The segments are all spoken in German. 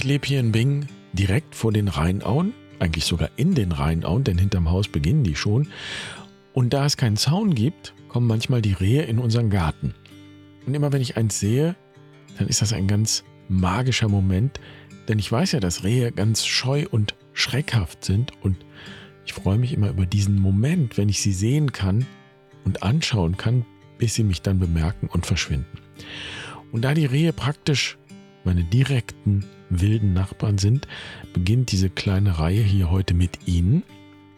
Ich lebe hier in Bingen direkt vor den Rheinauen, eigentlich sogar in den Rheinauen, denn hinterm Haus beginnen die schon. Und da es keinen Zaun gibt, kommen manchmal die Rehe in unseren Garten. Und immer wenn ich eins sehe, dann ist das ein ganz magischer Moment, denn ich weiß ja, dass Rehe ganz scheu und schreckhaft sind und ich freue mich immer über diesen Moment, wenn ich sie sehen kann und anschauen kann, bis sie mich dann bemerken und verschwinden. Und da die Rehe praktisch meine direkten wilden Nachbarn sind, beginnt diese kleine Reihe hier heute mit Ihnen.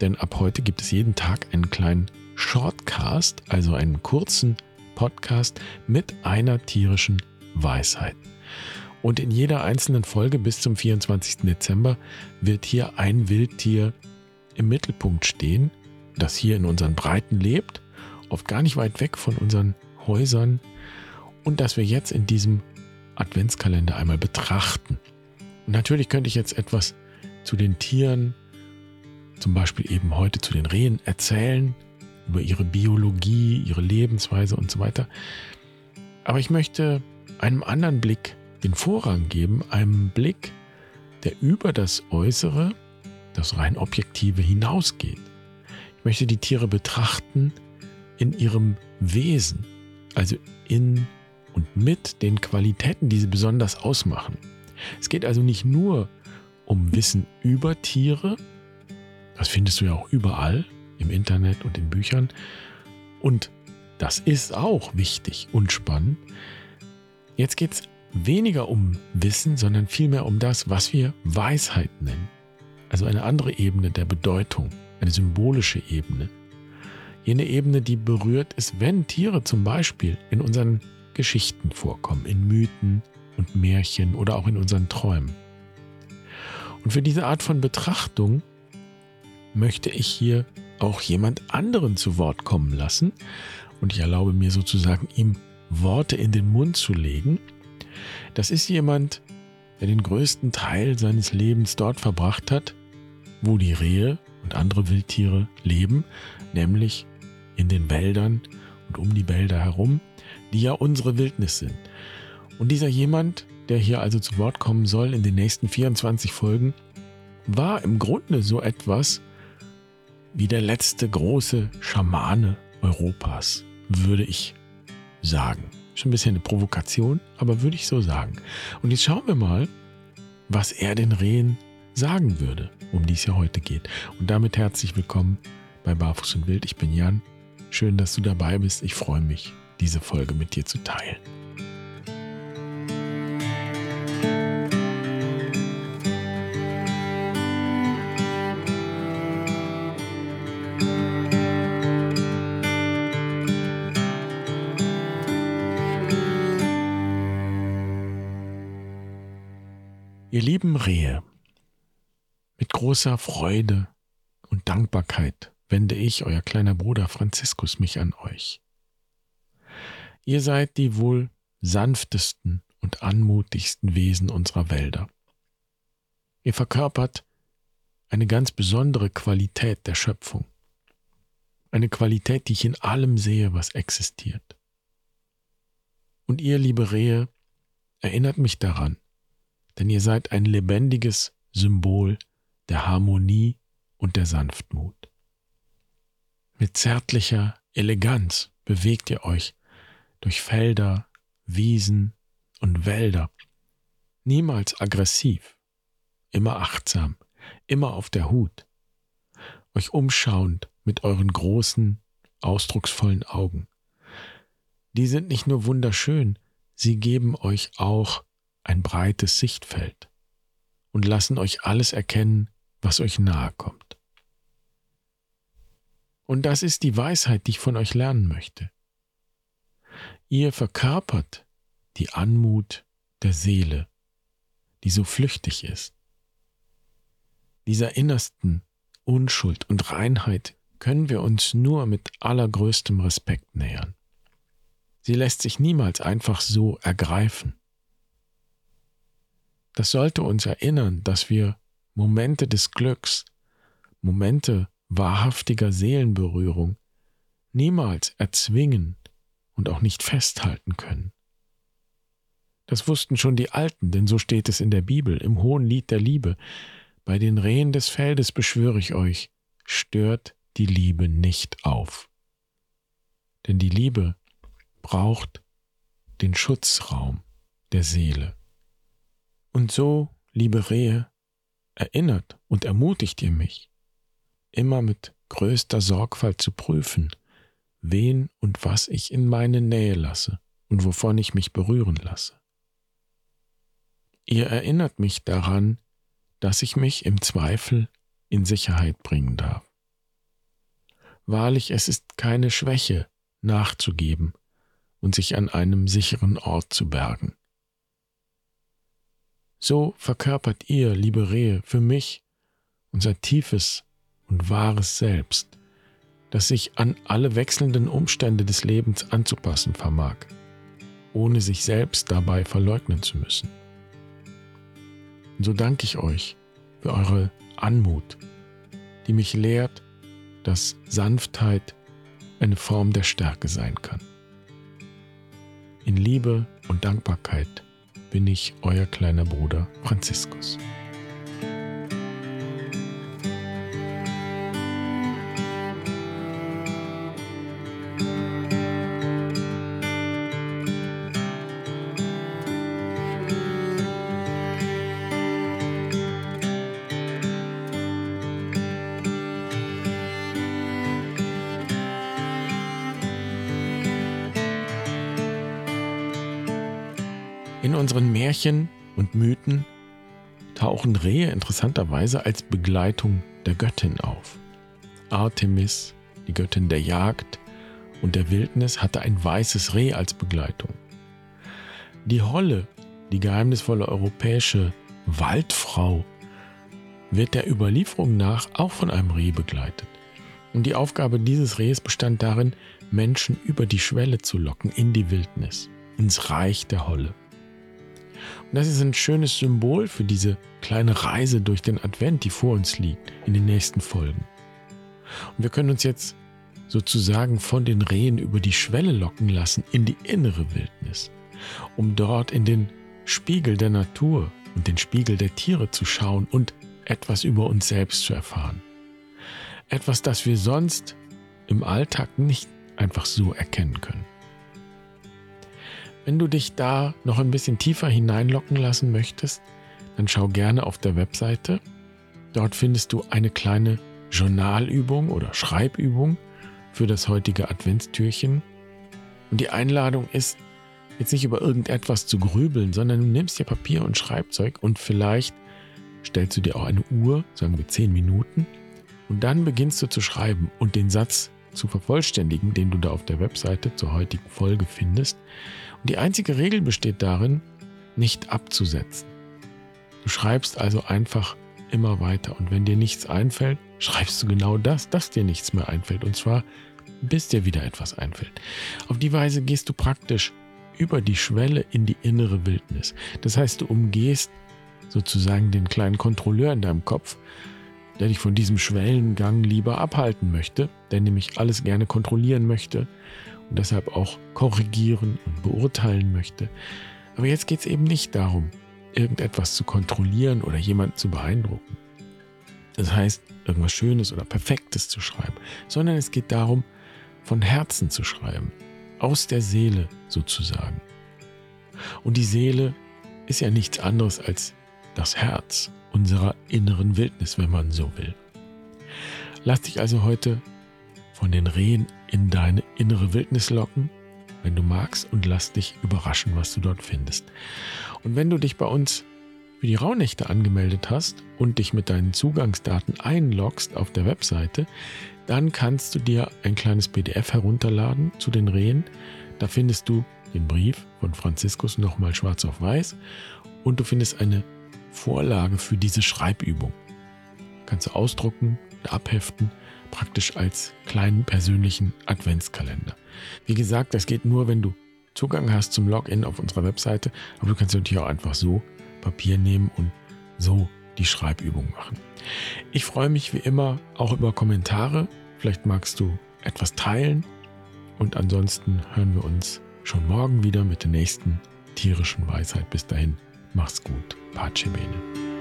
Denn ab heute gibt es jeden Tag einen kleinen Shortcast, also einen kurzen Podcast mit einer tierischen Weisheit. Und in jeder einzelnen Folge bis zum 24. Dezember wird hier ein Wildtier im Mittelpunkt stehen, das hier in unseren Breiten lebt, oft gar nicht weit weg von unseren Häusern und das wir jetzt in diesem Adventskalender einmal betrachten. Natürlich könnte ich jetzt etwas zu den Tieren, zum Beispiel eben heute zu den Rehen, erzählen, über ihre Biologie, ihre Lebensweise und so weiter. Aber ich möchte einem anderen Blick den Vorrang geben, einem Blick, der über das Äußere, das rein Objektive hinausgeht. Ich möchte die Tiere betrachten in ihrem Wesen, also in und mit den Qualitäten, die sie besonders ausmachen. Es geht also nicht nur um Wissen über Tiere, das findest du ja auch überall im Internet und in Büchern, und das ist auch wichtig und spannend. Jetzt geht es weniger um Wissen, sondern vielmehr um das, was wir Weisheit nennen. Also eine andere Ebene der Bedeutung, eine symbolische Ebene. Jene Ebene, die berührt ist, wenn Tiere zum Beispiel in unseren Geschichten vorkommen, in Mythen und Märchen oder auch in unseren Träumen. Und für diese Art von Betrachtung möchte ich hier auch jemand anderen zu Wort kommen lassen und ich erlaube mir sozusagen ihm Worte in den Mund zu legen. Das ist jemand, der den größten Teil seines Lebens dort verbracht hat, wo die Rehe und andere Wildtiere leben, nämlich in den Wäldern und um die Wälder herum, die ja unsere Wildnis sind. Und dieser jemand, der hier also zu Wort kommen soll in den nächsten 24 Folgen, war im Grunde so etwas wie der letzte große Schamane Europas, würde ich sagen. Schon ein bisschen eine Provokation, aber würde ich so sagen. Und jetzt schauen wir mal, was er den Rehen sagen würde, um die es ja heute geht. Und damit herzlich willkommen bei Barfuß und Wild. Ich bin Jan. Schön, dass du dabei bist. Ich freue mich, diese Folge mit dir zu teilen. Ihr lieben Rehe, mit großer Freude und Dankbarkeit wende ich, euer kleiner Bruder Franziskus, mich an euch. Ihr seid die wohl sanftesten und anmutigsten Wesen unserer Wälder. Ihr verkörpert eine ganz besondere Qualität der Schöpfung. Eine Qualität, die ich in allem sehe, was existiert. Und ihr, liebe Rehe, erinnert mich daran, denn ihr seid ein lebendiges Symbol der Harmonie und der Sanftmut. Mit zärtlicher Eleganz bewegt ihr euch durch Felder, Wiesen und Wälder, niemals aggressiv, immer achtsam, immer auf der Hut, euch umschauend mit euren großen, ausdrucksvollen Augen. Die sind nicht nur wunderschön, sie geben euch auch ein breites Sichtfeld und lassen euch alles erkennen, was euch nahe kommt. Und das ist die Weisheit, die ich von euch lernen möchte. Ihr verkörpert die Anmut der Seele, die so flüchtig ist. Dieser innersten Unschuld und Reinheit können wir uns nur mit allergrößtem Respekt nähern. Sie lässt sich niemals einfach so ergreifen. Das sollte uns erinnern, dass wir Momente des Glücks, Momente wahrhaftiger Seelenberührung niemals erzwingen und auch nicht festhalten können. Das wussten schon die Alten, denn so steht es in der Bibel, im hohen Lied der Liebe. Bei den Rehen des Feldes beschwöre ich euch, stört die Liebe nicht auf. Denn die Liebe braucht den Schutzraum der Seele. Und so, liebe Rehe, erinnert und ermutigt ihr mich, immer mit größter Sorgfalt zu prüfen, wen und was ich in meine Nähe lasse und wovon ich mich berühren lasse. Ihr erinnert mich daran, dass ich mich im Zweifel in Sicherheit bringen darf. Wahrlich, es ist keine Schwäche, nachzugeben und sich an einem sicheren Ort zu bergen. So verkörpert ihr, liebe Rehe, für mich unser tiefes und wahres Selbst, das sich an alle wechselnden Umstände des Lebens anzupassen vermag, ohne sich selbst dabei verleugnen zu müssen. Und so danke ich euch für eure Anmut, die mich lehrt, dass Sanftheit eine Form der Stärke sein kann. In Liebe und Dankbarkeit bin ich euer kleiner Bruder Franziskus. In unseren Märchen und Mythen tauchen Rehe interessanterweise als Begleitung der Göttin auf. Artemis, die Göttin der Jagd und der Wildnis, hatte ein weißes Reh als Begleitung. Die Holle, die geheimnisvolle europäische Waldfrau, wird der Überlieferung nach auch von einem Reh begleitet. Und die Aufgabe dieses Rehs bestand darin, Menschen über die Schwelle zu locken in die Wildnis, ins Reich der Holle. Und das ist ein schönes Symbol für diese kleine Reise durch den Advent, die vor uns liegt, in den nächsten Folgen. Und wir können uns jetzt sozusagen von den Rehen über die Schwelle locken lassen in die innere Wildnis, um dort in den Spiegel der Natur und den Spiegel der Tiere zu schauen und etwas über uns selbst zu erfahren. Etwas, das wir sonst im Alltag nicht einfach so erkennen können. Wenn du dich da noch ein bisschen tiefer hineinlocken lassen möchtest, dann schau gerne auf der Webseite. Dort findest du eine kleine Journalübung oder Schreibübung für das heutige Adventstürchen. Und die Einladung ist, jetzt nicht über irgendetwas zu grübeln, sondern du nimmst dir Papier und Schreibzeug und vielleicht stellst du dir auch eine Uhr, sagen wir zehn Minuten, und dann beginnst du zu schreiben und den Satz zu vervollständigen, den du da auf der Webseite zur heutigen Folge findest. Und die einzige Regel besteht darin, nicht abzusetzen. Du schreibst also einfach immer weiter und wenn dir nichts einfällt, schreibst du genau das, dass dir nichts mehr einfällt und zwar bis dir wieder etwas einfällt. Auf die Weise gehst du praktisch über die Schwelle in die innere Wildnis. Das heißt, du umgehst sozusagen den kleinen Kontrolleur in deinem Kopf, der dich von diesem Schwellengang lieber abhalten möchte, der nämlich alles gerne kontrollieren möchte und deshalb auch korrigieren und beurteilen möchte. Aber jetzt geht es eben nicht darum, irgendetwas zu kontrollieren oder jemanden zu beeindrucken. Das heißt, irgendwas Schönes oder Perfektes zu schreiben, sondern es geht darum, von Herzen zu schreiben, aus der Seele sozusagen. Und die Seele ist ja nichts anderes als das Herz unserer inneren Wildnis, wenn man so will. Lass dich also heute von den Rehen in deine innere Wildnis locken, wenn du magst, und lass dich überraschen, was du dort findest. Und wenn du dich bei uns für die Rauhnächte angemeldet hast und dich mit deinen Zugangsdaten einloggst auf der Webseite, dann kannst du dir ein kleines PDF herunterladen zu den Rehen. Da findest du den Brief von Franziskus nochmal schwarz auf weiß und du findest eine Vorlage für diese Schreibübung. Kannst du ausdrucken, abheften, praktisch als kleinen persönlichen Adventskalender. Wie gesagt, das geht nur, wenn du Zugang hast zum Login auf unserer Webseite, aber du kannst natürlich auch einfach so Papier nehmen und so die Schreibübung machen. Ich freue mich wie immer auch über Kommentare. Vielleicht magst du etwas teilen und ansonsten hören wir uns schon morgen wieder mit der nächsten tierischen Weisheit. Bis dahin, mach's gut. Pace bene.